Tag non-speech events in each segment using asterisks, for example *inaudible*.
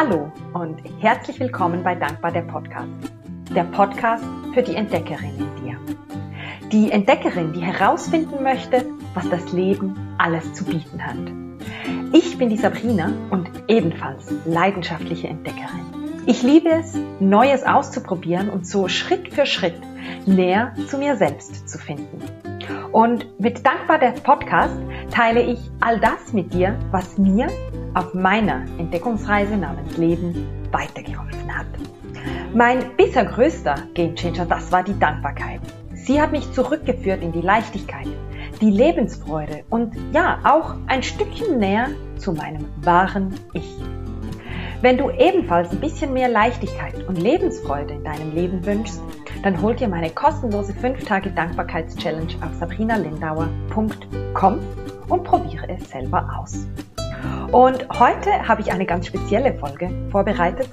Hallo und herzlich willkommen bei Dankbar der Podcast. Der Podcast für die Entdeckerin in dir. Die Entdeckerin, die herausfinden möchte, was das Leben alles zu bieten hat. Ich bin die Sabrina und ebenfalls leidenschaftliche Entdeckerin. Ich liebe es, Neues auszuprobieren und so Schritt für Schritt näher zu mir selbst zu finden. Und mit Dankbar der Podcast teile ich all das mit dir, was mir auf meiner Entdeckungsreise namens Leben weitergeholfen hat. Mein bisher größter Gamechanger, das war die Dankbarkeit. Sie hat mich zurückgeführt in die Leichtigkeit, die Lebensfreude und ja, auch ein Stückchen näher zu meinem wahren Ich. Wenn du ebenfalls ein bisschen mehr Leichtigkeit und Lebensfreude in deinem Leben wünschst, dann hol dir meine kostenlose 5 Tage Dankbarkeits-Challenge auf sabrinalindauer.com und probiere es selber aus. Und heute habe ich eine ganz spezielle Folge vorbereitet.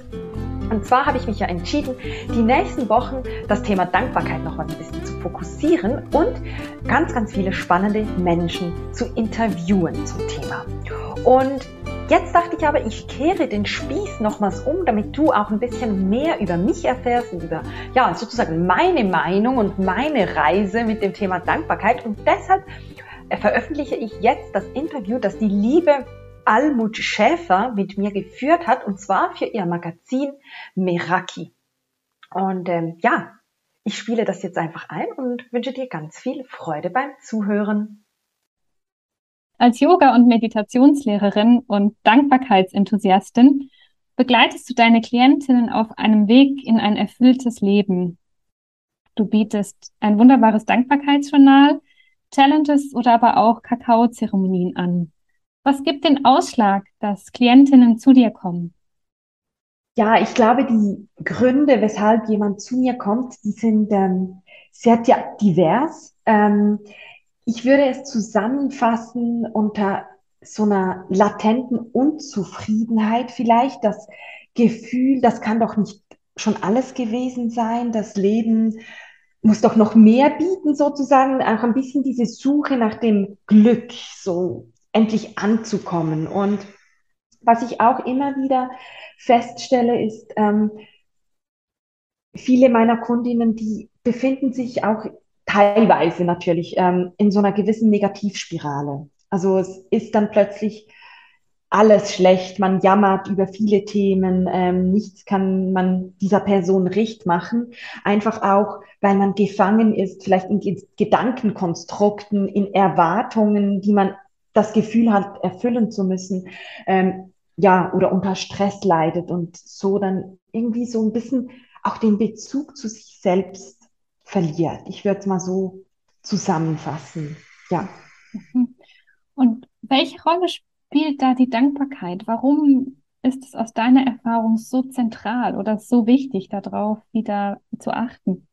Und zwar habe ich mich ja entschieden, die nächsten Wochen das Thema Dankbarkeit noch mal ein bisschen zu fokussieren und ganz, ganz viele spannende Menschen zu interviewen zum Thema. Und Jetzt dachte ich aber, ich kehre den Spieß nochmals um, damit du auch ein bisschen mehr über mich erfährst und über, ja, sozusagen meine Meinung und meine Reise mit dem Thema Dankbarkeit. Und deshalb veröffentliche ich jetzt das Interview, das die liebe Almut Schäfer mit mir geführt hat, und zwar für ihr Magazin Meraki. Und ähm, ja, ich spiele das jetzt einfach ein und wünsche dir ganz viel Freude beim Zuhören. Als Yoga- und Meditationslehrerin und Dankbarkeitsenthusiastin begleitest du deine Klientinnen auf einem Weg in ein erfülltes Leben. Du bietest ein wunderbares Dankbarkeitsjournal, Challenges oder aber auch Kakaozeremonien an. Was gibt den Ausschlag, dass Klientinnen zu dir kommen? Ja, ich glaube, die Gründe, weshalb jemand zu mir kommt, die sind ähm, sehr divers. Ähm, ich würde es zusammenfassen unter so einer latenten Unzufriedenheit vielleicht, das Gefühl, das kann doch nicht schon alles gewesen sein, das Leben muss doch noch mehr bieten, sozusagen, auch ein bisschen diese Suche nach dem Glück, so endlich anzukommen. Und was ich auch immer wieder feststelle, ist, ähm, viele meiner Kundinnen, die befinden sich auch teilweise natürlich ähm, in so einer gewissen Negativspirale. Also es ist dann plötzlich alles schlecht, man jammert über viele Themen, ähm, nichts kann man dieser Person recht machen, einfach auch, weil man gefangen ist, vielleicht in Gedankenkonstrukten, in Erwartungen, die man das Gefühl hat, erfüllen zu müssen, ähm, ja, oder unter Stress leidet und so dann irgendwie so ein bisschen auch den Bezug zu sich selbst verliert. Ich würde es mal so zusammenfassen. Ja. Und welche Rolle spielt da die Dankbarkeit? Warum ist es aus deiner Erfahrung so zentral oder so wichtig, darauf wieder zu achten?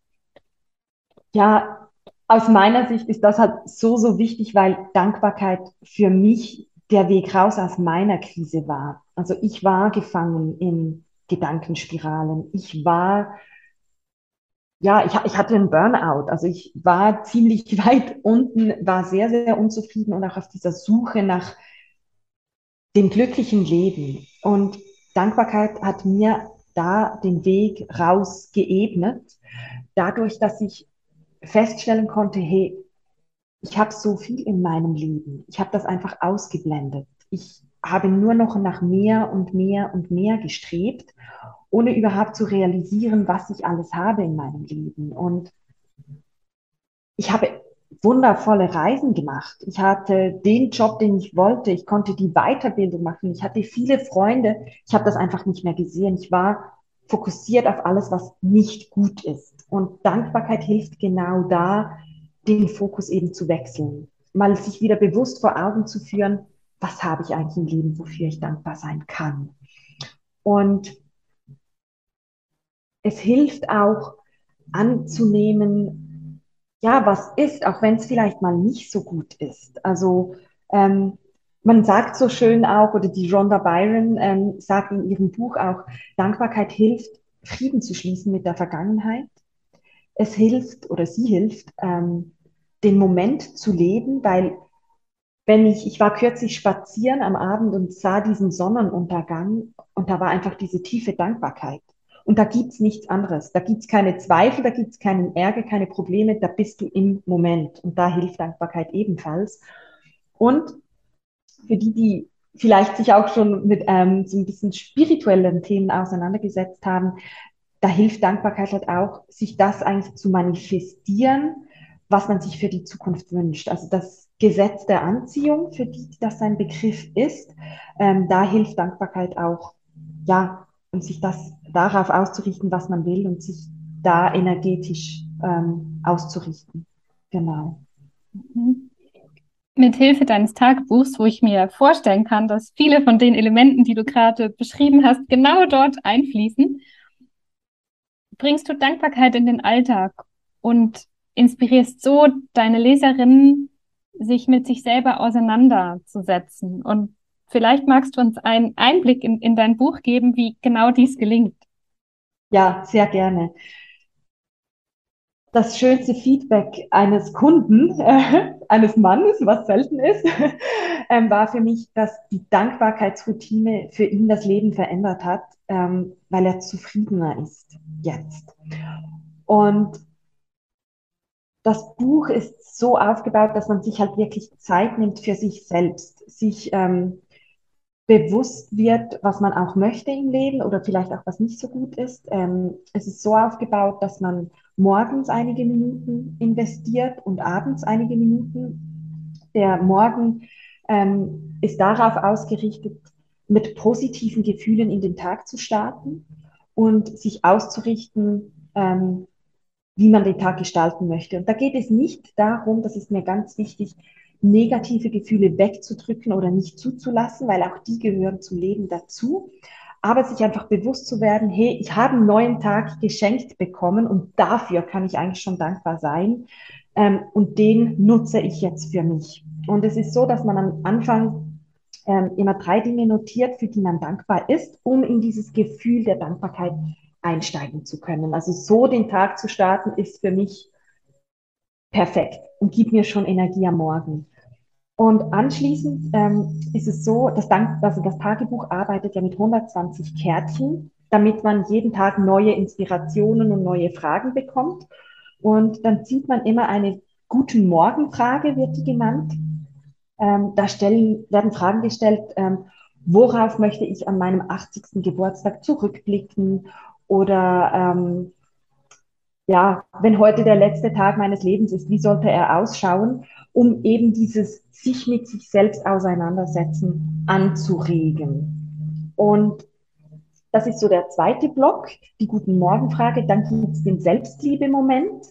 Ja, aus meiner Sicht ist das halt so, so wichtig, weil Dankbarkeit für mich der Weg raus aus meiner Krise war. Also ich war gefangen in Gedankenspiralen. Ich war, ja, ich, ich hatte einen Burnout. Also ich war ziemlich *laughs* weit unten, war sehr, sehr unzufrieden und auch auf dieser Suche nach dem glücklichen Leben. Und Dankbarkeit hat mir da den Weg raus geebnet, dadurch, dass ich feststellen konnte, hey, ich habe so viel in meinem Leben. Ich habe das einfach ausgeblendet. Ich habe nur noch nach mehr und mehr und mehr gestrebt, ohne überhaupt zu realisieren, was ich alles habe in meinem Leben. Und ich habe wundervolle Reisen gemacht. Ich hatte den Job, den ich wollte. Ich konnte die Weiterbildung machen. Ich hatte viele Freunde. Ich habe das einfach nicht mehr gesehen. Ich war fokussiert auf alles, was nicht gut ist. Und Dankbarkeit hilft genau da, den Fokus eben zu wechseln. Mal sich wieder bewusst vor Augen zu führen, was habe ich eigentlich im Leben, wofür ich dankbar sein kann. Und es hilft auch anzunehmen, ja, was ist, auch wenn es vielleicht mal nicht so gut ist. Also ähm, man sagt so schön auch, oder die Rhonda Byron ähm, sagt in ihrem Buch auch, Dankbarkeit hilft, Frieden zu schließen mit der Vergangenheit. Es hilft oder sie hilft, ähm, den Moment zu leben, weil wenn ich, ich war kürzlich spazieren am Abend und sah diesen Sonnenuntergang und da war einfach diese tiefe Dankbarkeit. Und da gibt's nichts anderes. Da gibt's keine Zweifel, da gibt's keinen Ärger, keine Probleme, da bist du im Moment. Und da hilft Dankbarkeit ebenfalls. Und für die, die vielleicht sich auch schon mit ähm, so ein bisschen spirituellen Themen auseinandergesetzt haben, da hilft Dankbarkeit halt auch, sich das eigentlich zu manifestieren, was man sich für die Zukunft wünscht. Also das Gesetz der Anziehung, für die das ein Begriff ist, ähm, da hilft Dankbarkeit auch, ja, um sich das darauf auszurichten, was man will und sich da energetisch ähm, auszurichten. Genau. Mhm. Mit Hilfe deines Tagebuchs, wo ich mir vorstellen kann, dass viele von den Elementen, die du gerade beschrieben hast, genau dort einfließen, bringst du Dankbarkeit in den Alltag und inspirierst so deine Leserinnen sich mit sich selber auseinanderzusetzen. Und vielleicht magst du uns einen Einblick in, in dein Buch geben, wie genau dies gelingt. Ja, sehr gerne. Das schönste Feedback eines Kunden, äh, *laughs* eines Mannes, was selten ist, *laughs* äh, war für mich, dass die Dankbarkeitsroutine für ihn das Leben verändert hat, ähm, weil er zufriedener ist jetzt. Und das Buch ist so aufgebaut, dass man sich halt wirklich Zeit nimmt für sich selbst, sich ähm, bewusst wird, was man auch möchte im Leben oder vielleicht auch was nicht so gut ist. Ähm, es ist so aufgebaut, dass man morgens einige Minuten investiert und abends einige Minuten. Der Morgen ähm, ist darauf ausgerichtet, mit positiven Gefühlen in den Tag zu starten und sich auszurichten, ähm, wie man den Tag gestalten möchte. Und da geht es nicht darum, das ist mir ganz wichtig, negative Gefühle wegzudrücken oder nicht zuzulassen, weil auch die gehören zum Leben dazu. Aber sich einfach bewusst zu werden, hey, ich habe einen neuen Tag geschenkt bekommen und dafür kann ich eigentlich schon dankbar sein. Ähm, und den nutze ich jetzt für mich. Und es ist so, dass man am Anfang ähm, immer drei Dinge notiert, für die man dankbar ist, um in dieses Gefühl der Dankbarkeit einsteigen zu können. Also so den Tag zu starten, ist für mich perfekt und gibt mir schon Energie am Morgen. Und anschließend ähm, ist es so, Dank, also das Tagebuch arbeitet ja mit 120 Kärtchen, damit man jeden Tag neue Inspirationen und neue Fragen bekommt. Und dann zieht man immer eine Guten Morgen-Frage, wird die genannt. Ähm, da stellen, werden Fragen gestellt, ähm, worauf möchte ich an meinem 80. Geburtstag zurückblicken oder ähm, ja, wenn heute der letzte Tag meines Lebens ist, wie sollte er ausschauen, um eben dieses sich mit sich selbst auseinandersetzen anzuregen. Und das ist so der zweite Block, die Guten Morgen-Frage. Dann gibt es den Selbstliebe-Moment.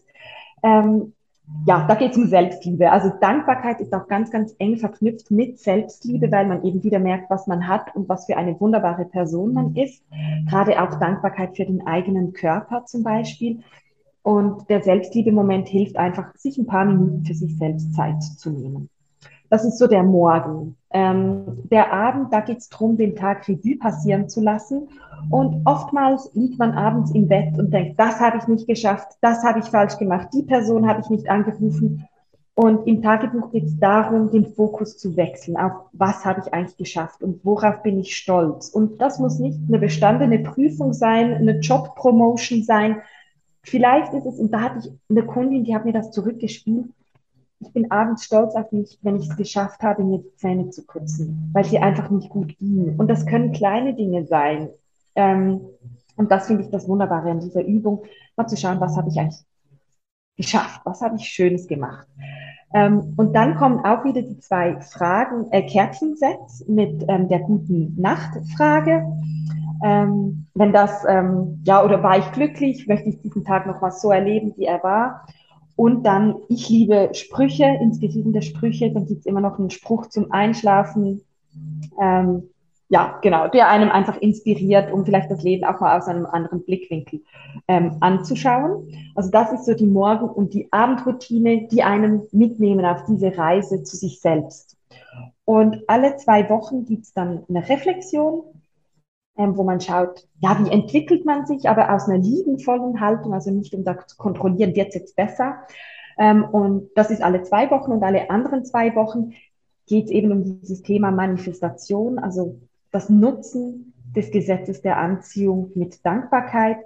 Ähm, ja, da geht es um Selbstliebe. Also Dankbarkeit ist auch ganz, ganz eng verknüpft mit Selbstliebe, weil man eben wieder merkt, was man hat und was für eine wunderbare Person man ist. Gerade auch Dankbarkeit für den eigenen Körper zum Beispiel. Und der Selbstliebe-Moment hilft einfach, sich ein paar Minuten für sich selbst Zeit zu nehmen. Das ist so der Morgen. Ähm, der Abend, da geht es darum, den Tag Revue passieren zu lassen. Und oftmals liegt man abends im Bett und denkt, das habe ich nicht geschafft, das habe ich falsch gemacht, die Person habe ich nicht angerufen. Und im Tagebuch geht es darum, den Fokus zu wechseln auf, was habe ich eigentlich geschafft und worauf bin ich stolz. Und das muss nicht eine bestandene Prüfung sein, eine Job-Promotion sein. Vielleicht ist es, und da hatte ich eine Kundin, die hat mir das zurückgespielt, ich bin abends stolz auf mich, wenn ich es geschafft habe, mir die Zähne zu putzen, weil sie einfach nicht gut gingen. Und das können kleine Dinge sein. Ähm, und das finde ich das Wunderbare an dieser Übung, mal zu schauen, was habe ich eigentlich geschafft, was habe ich Schönes gemacht. Ähm, und dann kommen auch wieder die zwei Fragen, äh, Kärtchensets mit ähm, der guten Nachtfrage. Ähm, wenn das, ähm, ja, oder war ich glücklich, möchte ich diesen Tag noch mal so erleben, wie er war. Und dann, ich liebe Sprüche, inspirierende Sprüche. Dann gibt es immer noch einen Spruch zum Einschlafen. Ähm, ja, genau, der einem einfach inspiriert, um vielleicht das Leben auch mal aus einem anderen Blickwinkel ähm, anzuschauen. Also das ist so die Morgen- und die Abendroutine, die einem mitnehmen auf diese Reise zu sich selbst. Und alle zwei Wochen gibt es dann eine Reflexion, ähm, wo man schaut, ja, wie entwickelt man sich, aber aus einer liebenvollen Haltung, also nicht um da zu kontrollieren, wird es jetzt besser. Ähm, und das ist alle zwei Wochen und alle anderen zwei Wochen geht es eben um dieses Thema Manifestation, also das Nutzen des Gesetzes der Anziehung mit Dankbarkeit,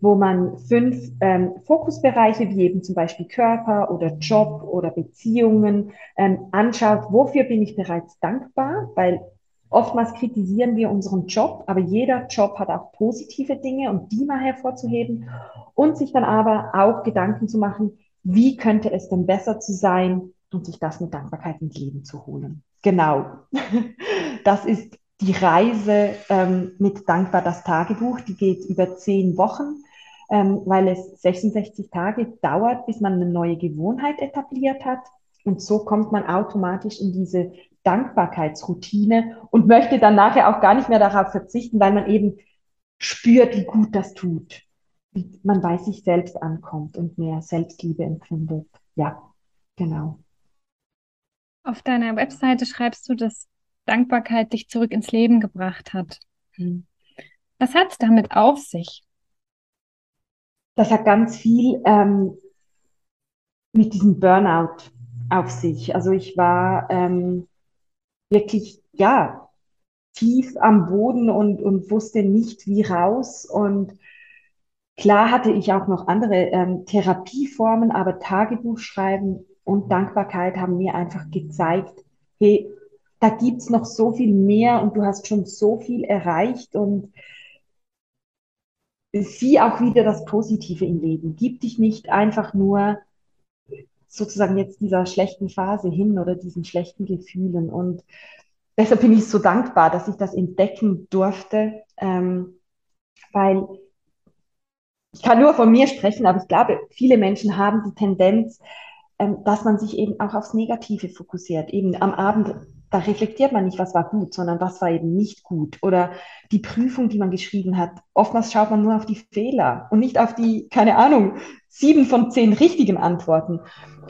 wo man fünf ähm, Fokusbereiche wie eben zum Beispiel Körper oder Job oder Beziehungen ähm, anschaut. Wofür bin ich bereits dankbar? Weil oftmals kritisieren wir unseren Job, aber jeder Job hat auch positive Dinge und die mal hervorzuheben und sich dann aber auch Gedanken zu machen, wie könnte es denn besser zu sein und sich das mit Dankbarkeit ins Leben zu holen. Genau. *laughs* Das ist die Reise ähm, mit Dankbar das Tagebuch. Die geht über zehn Wochen, ähm, weil es 66 Tage dauert, bis man eine neue Gewohnheit etabliert hat. Und so kommt man automatisch in diese Dankbarkeitsroutine und möchte dann nachher auch gar nicht mehr darauf verzichten, weil man eben spürt, wie gut das tut. Wie man bei sich selbst ankommt und mehr Selbstliebe empfindet. Ja, genau. Auf deiner Webseite schreibst du, dass Dankbarkeit dich zurück ins Leben gebracht hat. Hm. Was hat es damit auf sich? Das hat ganz viel ähm, mit diesem Burnout auf sich. Also ich war ähm, wirklich, ja, tief am Boden und, und wusste nicht, wie raus. Und klar hatte ich auch noch andere ähm, Therapieformen, aber Tagebuchschreiben und Dankbarkeit haben mir einfach gezeigt, hey, da gibt's noch so viel mehr und du hast schon so viel erreicht und sieh auch wieder das Positive im Leben. Gib dich nicht einfach nur sozusagen jetzt dieser schlechten Phase hin oder diesen schlechten Gefühlen. Und deshalb bin ich so dankbar, dass ich das entdecken durfte, ähm, weil ich kann nur von mir sprechen, aber ich glaube, viele Menschen haben die Tendenz, ähm, dass man sich eben auch aufs Negative fokussiert. Eben am Abend da reflektiert man nicht, was war gut, sondern was war eben nicht gut. Oder die Prüfung, die man geschrieben hat. Oftmals schaut man nur auf die Fehler und nicht auf die, keine Ahnung, sieben von zehn richtigen Antworten.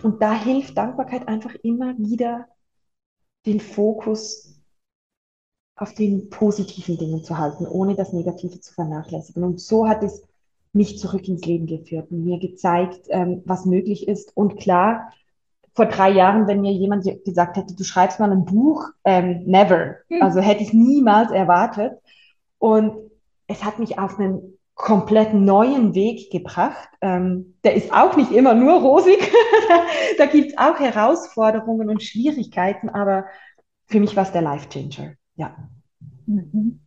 Und da hilft Dankbarkeit einfach immer wieder, den Fokus auf den positiven Dingen zu halten, ohne das Negative zu vernachlässigen. Und so hat es mich zurück ins Leben geführt und mir gezeigt, ähm, was möglich ist. Und klar, vor drei Jahren, wenn mir jemand gesagt hätte, du schreibst mal ein Buch, ähm, never. Mhm. Also hätte ich niemals erwartet. Und es hat mich auf einen komplett neuen Weg gebracht. Ähm, der ist auch nicht immer nur rosig. *laughs* da gibt es auch Herausforderungen und Schwierigkeiten, aber für mich war es der Life-Changer. Ja. Mhm.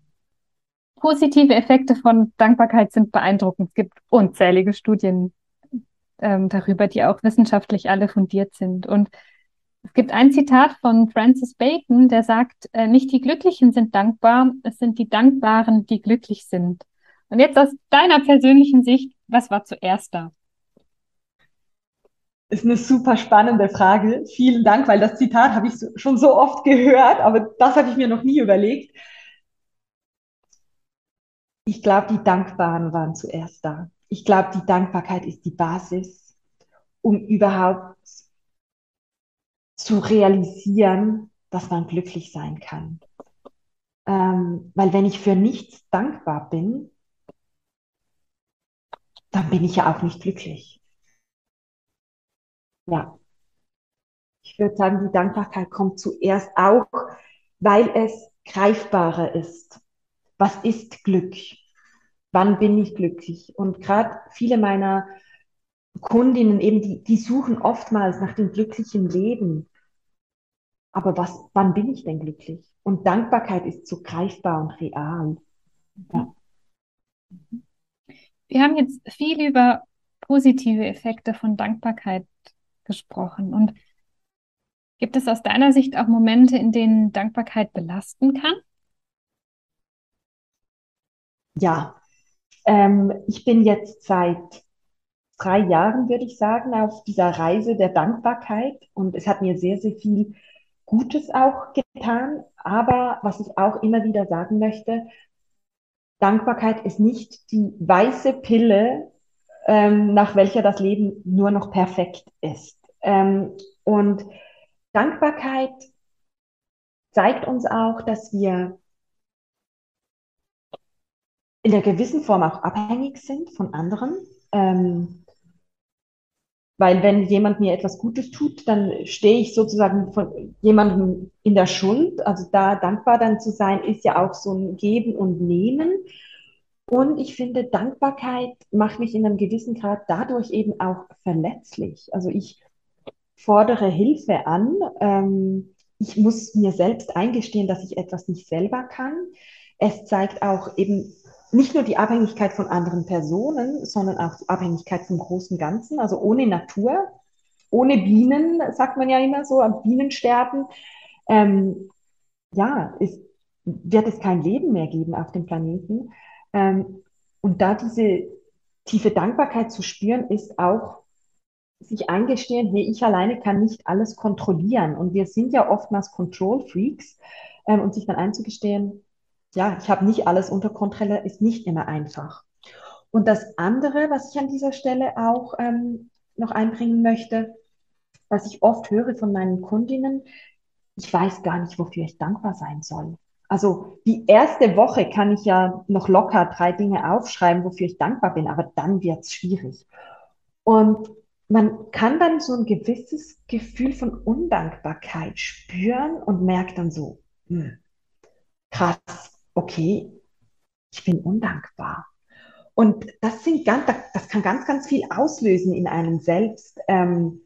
Positive Effekte von Dankbarkeit sind beeindruckend. Es gibt unzählige Studien ähm, darüber, die auch wissenschaftlich alle fundiert sind. Und es gibt ein Zitat von Francis Bacon, der sagt, äh, nicht die Glücklichen sind dankbar, es sind die Dankbaren, die glücklich sind. Und jetzt aus deiner persönlichen Sicht, was war zuerst da? Ist eine super spannende Frage. Vielen Dank, weil das Zitat habe ich schon so oft gehört, aber das habe ich mir noch nie überlegt. Ich glaube, die Dankbaren waren zuerst da ich glaube, die Dankbarkeit ist die Basis, um überhaupt zu realisieren, dass man glücklich sein kann. Ähm, weil wenn ich für nichts dankbar bin, dann bin ich ja auch nicht glücklich. Ja. Ich würde sagen, die Dankbarkeit kommt zuerst auch, weil es greifbarer ist. Was ist Glück? Wann bin ich glücklich? Und gerade viele meiner Kundinnen eben, die, die suchen oftmals nach dem glücklichen Leben. Aber was, wann bin ich denn glücklich? Und Dankbarkeit ist so greifbar und real. Ja. Wir haben jetzt viel über positive Effekte von Dankbarkeit gesprochen. Und gibt es aus deiner Sicht auch Momente, in denen Dankbarkeit belasten kann? Ja, ähm, ich bin jetzt seit drei Jahren, würde ich sagen, auf dieser Reise der Dankbarkeit und es hat mir sehr, sehr viel Gutes auch getan. Aber was ich auch immer wieder sagen möchte, Dankbarkeit ist nicht die weiße Pille, ähm, nach welcher das Leben nur noch perfekt ist. Ähm, und Dankbarkeit zeigt uns auch, dass wir in der gewissen Form auch abhängig sind von anderen. Ähm, Weil wenn jemand mir etwas Gutes tut, dann stehe ich sozusagen von jemandem in der Schuld. Also da dankbar dann zu sein, ist ja auch so ein Geben und Nehmen. Und ich finde, Dankbarkeit macht mich in einem gewissen Grad dadurch eben auch verletzlich. Also ich fordere Hilfe an. Ähm, ich muss mir selbst eingestehen, dass ich etwas nicht selber kann. Es zeigt auch eben nicht nur die Abhängigkeit von anderen Personen, sondern auch die Abhängigkeit vom großen Ganzen. Also ohne Natur, ohne Bienen, sagt man ja immer so, am Bienensterben, ähm, ja, ist, wird es kein Leben mehr geben auf dem Planeten. Ähm, und da diese tiefe Dankbarkeit zu spüren, ist auch sich eingestehen, hey, ich alleine kann nicht alles kontrollieren. Und wir sind ja oftmals Control Freaks. Ähm, und sich dann einzugestehen, ja, ich habe nicht alles unter Kontrolle, ist nicht immer einfach. Und das andere, was ich an dieser Stelle auch ähm, noch einbringen möchte, was ich oft höre von meinen Kundinnen, ich weiß gar nicht, wofür ich dankbar sein soll. Also die erste Woche kann ich ja noch locker drei Dinge aufschreiben, wofür ich dankbar bin, aber dann wird es schwierig. Und man kann dann so ein gewisses Gefühl von Undankbarkeit spüren und merkt dann so, hm, krass, okay, ich bin undankbar. Und das sind ganz, das kann ganz, ganz viel auslösen in einem selbst. Ähm,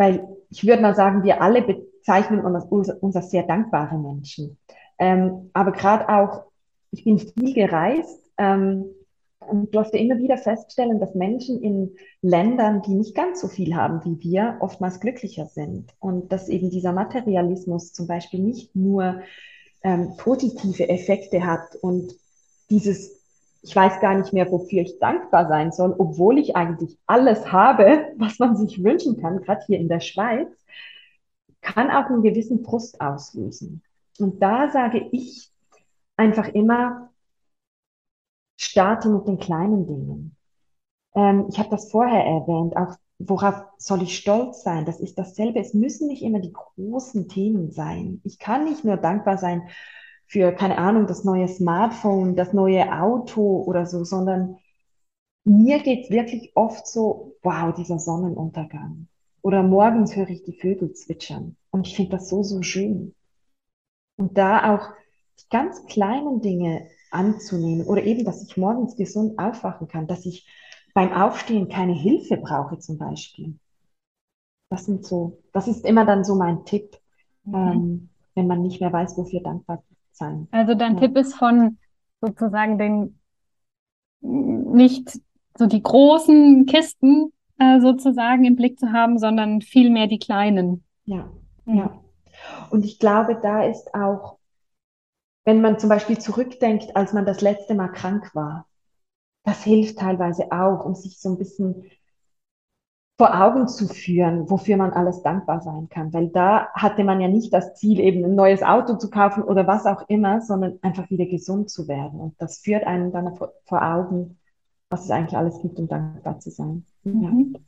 weil ich würde mal sagen, wir alle bezeichnen uns, uns als sehr dankbare Menschen. Ähm, aber gerade auch, ich bin viel gereist ähm, und durfte immer wieder feststellen, dass Menschen in Ländern, die nicht ganz so viel haben wie wir, oftmals glücklicher sind. Und dass eben dieser Materialismus zum Beispiel nicht nur ähm, positive Effekte hat und dieses ich weiß gar nicht mehr, wofür ich dankbar sein soll, obwohl ich eigentlich alles habe, *laughs* was man sich wünschen kann, gerade hier in der Schweiz, kann auch einen gewissen Frust auslösen. Und da sage ich einfach immer, starte mit den kleinen Dingen. Ähm, ich habe das vorher erwähnt, auch worauf soll ich stolz sein? Das ist dasselbe. Es müssen nicht immer die großen Themen sein. Ich kann nicht nur dankbar sein für, keine Ahnung, das neue Smartphone, das neue Auto oder so, sondern mir geht's wirklich oft so, wow, dieser Sonnenuntergang. Oder morgens höre ich die Vögel zwitschern. Und ich finde das so, so schön. Und da auch die ganz kleinen Dinge anzunehmen oder eben, dass ich morgens gesund aufwachen kann, dass ich beim Aufstehen keine Hilfe brauche zum Beispiel. Das sind so, das ist immer dann so mein Tipp, mhm. ähm, wenn man nicht mehr weiß, wofür dankbar sein. Also dein ja. Tipp ist von sozusagen den nicht so die großen Kisten äh, sozusagen im Blick zu haben, sondern vielmehr die kleinen. Ja, mhm. ja. Und ich glaube, da ist auch, wenn man zum Beispiel zurückdenkt, als man das letzte Mal krank war, das hilft teilweise auch, um sich so ein bisschen vor Augen zu führen, wofür man alles dankbar sein kann. Weil da hatte man ja nicht das Ziel, eben ein neues Auto zu kaufen oder was auch immer, sondern einfach wieder gesund zu werden. Und das führt einem dann vor, vor Augen, was es eigentlich alles gibt, um dankbar zu sein. Mhm. Ja.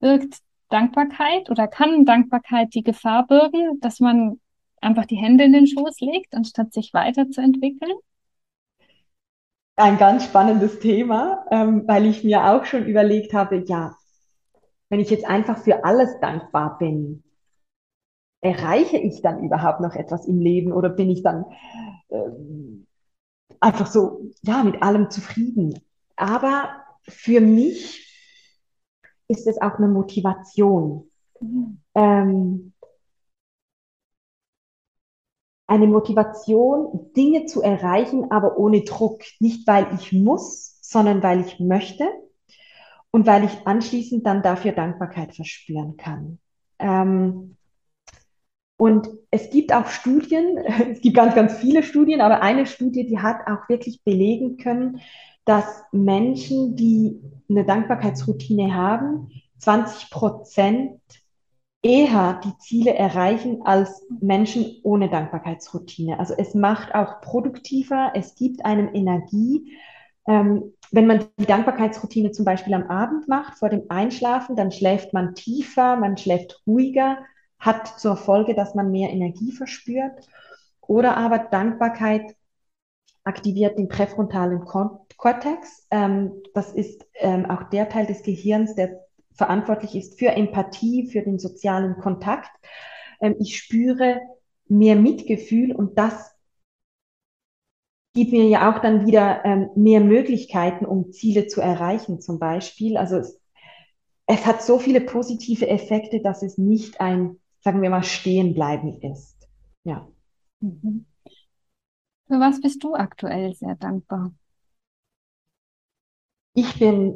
Birgt Dankbarkeit oder kann Dankbarkeit die Gefahr birgen, dass man einfach die Hände in den Schoß legt, anstatt sich weiterzuentwickeln? Ein ganz spannendes Thema, ähm, weil ich mir auch schon überlegt habe, ja, wenn ich jetzt einfach für alles dankbar bin, erreiche ich dann überhaupt noch etwas im Leben oder bin ich dann äh, einfach so, ja, mit allem zufrieden? Aber für mich ist es auch eine Motivation. Mhm. Ähm, eine Motivation, Dinge zu erreichen, aber ohne Druck. Nicht, weil ich muss, sondern weil ich möchte und weil ich anschließend dann dafür Dankbarkeit verspüren kann. Ähm, und es gibt auch Studien, *laughs* es gibt ganz, ganz viele Studien, aber eine Studie, die hat auch wirklich belegen können, dass Menschen, die eine Dankbarkeitsroutine haben, 20 Prozent eher die Ziele erreichen als Menschen ohne Dankbarkeitsroutine. Also es macht auch produktiver, es gibt einem Energie ähm, wenn man die Dankbarkeitsroutine zum Beispiel am Abend macht, vor dem Einschlafen, dann schläft man tiefer, man schläft ruhiger, hat zur Folge, dass man mehr Energie verspürt. Oder aber Dankbarkeit aktiviert den präfrontalen Kortex. Ähm, das ist ähm, auch der Teil des Gehirns, der verantwortlich ist für Empathie, für den sozialen Kontakt. Ähm, ich spüre mehr Mitgefühl und das gibt mir ja auch dann wieder ähm, mehr Möglichkeiten, um Ziele zu erreichen, zum Beispiel. Also es, es hat so viele positive Effekte, dass es nicht ein, sagen wir mal, Stehenbleiben ist. Ja. Mhm. Für was bist du aktuell sehr dankbar? Ich bin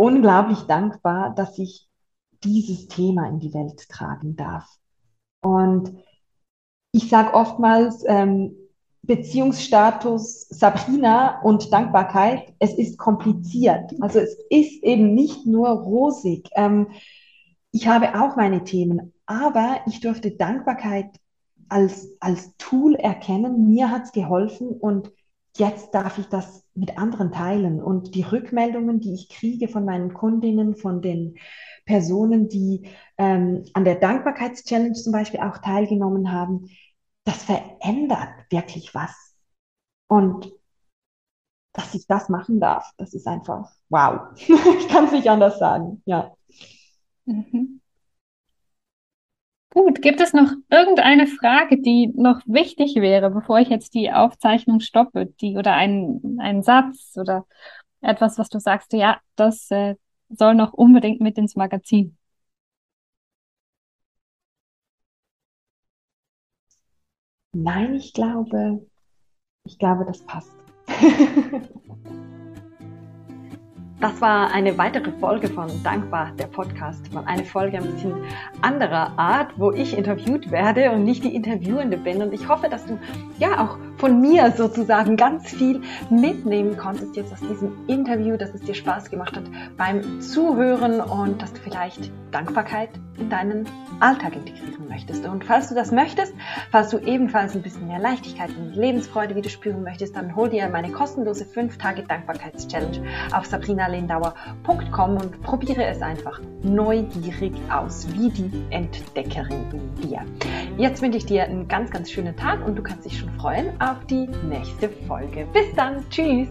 unglaublich dankbar, dass ich dieses Thema in die Welt tragen darf. Und ich sage oftmals, ähm, Beziehungsstatus Sabrina und Dankbarkeit, es ist kompliziert. Also es ist eben nicht nur rosig. Ähm, ich habe auch meine Themen, aber ich durfte Dankbarkeit als, als Tool erkennen. Mir hat es geholfen und jetzt darf ich das mit anderen teilen. Und die Rückmeldungen, die ich kriege von meinen Kundinnen, von den Personen, die ähm, an der Dankbarkeitschallenge zum Beispiel auch teilgenommen haben, das verändert wirklich was. Und dass ich das machen darf, das ist einfach wow. *laughs* ich kann es nicht anders sagen, ja. Mhm. Gut, gibt es noch irgendeine Frage, die noch wichtig wäre, bevor ich jetzt die Aufzeichnung stoppe, die oder ein, ein Satz oder etwas, was du sagst, ja, das äh, soll noch unbedingt mit ins Magazin? Nein, ich glaube, ich glaube, das passt. *laughs* Das war eine weitere Folge von Dankbar, der Podcast. Mal eine Folge ein bisschen anderer Art, wo ich interviewt werde und nicht die Interviewende bin. Und ich hoffe, dass du ja auch von mir sozusagen ganz viel mitnehmen konntest jetzt aus diesem Interview, dass es dir Spaß gemacht hat beim Zuhören und dass du vielleicht Dankbarkeit in deinen Alltag integrieren möchtest. Und falls du das möchtest, falls du ebenfalls ein bisschen mehr Leichtigkeit und Lebensfreude wieder spüren möchtest, dann hol dir meine kostenlose 5 Tage Dankbarkeitschallenge auf sabrinalindauer.com und probiere es einfach neugierig aus, wie die Entdeckerin in dir. Jetzt wünsche ich dir einen ganz, ganz schönen Tag und du kannst dich schon freuen auf die nächste Folge. Bis dann. Tschüss.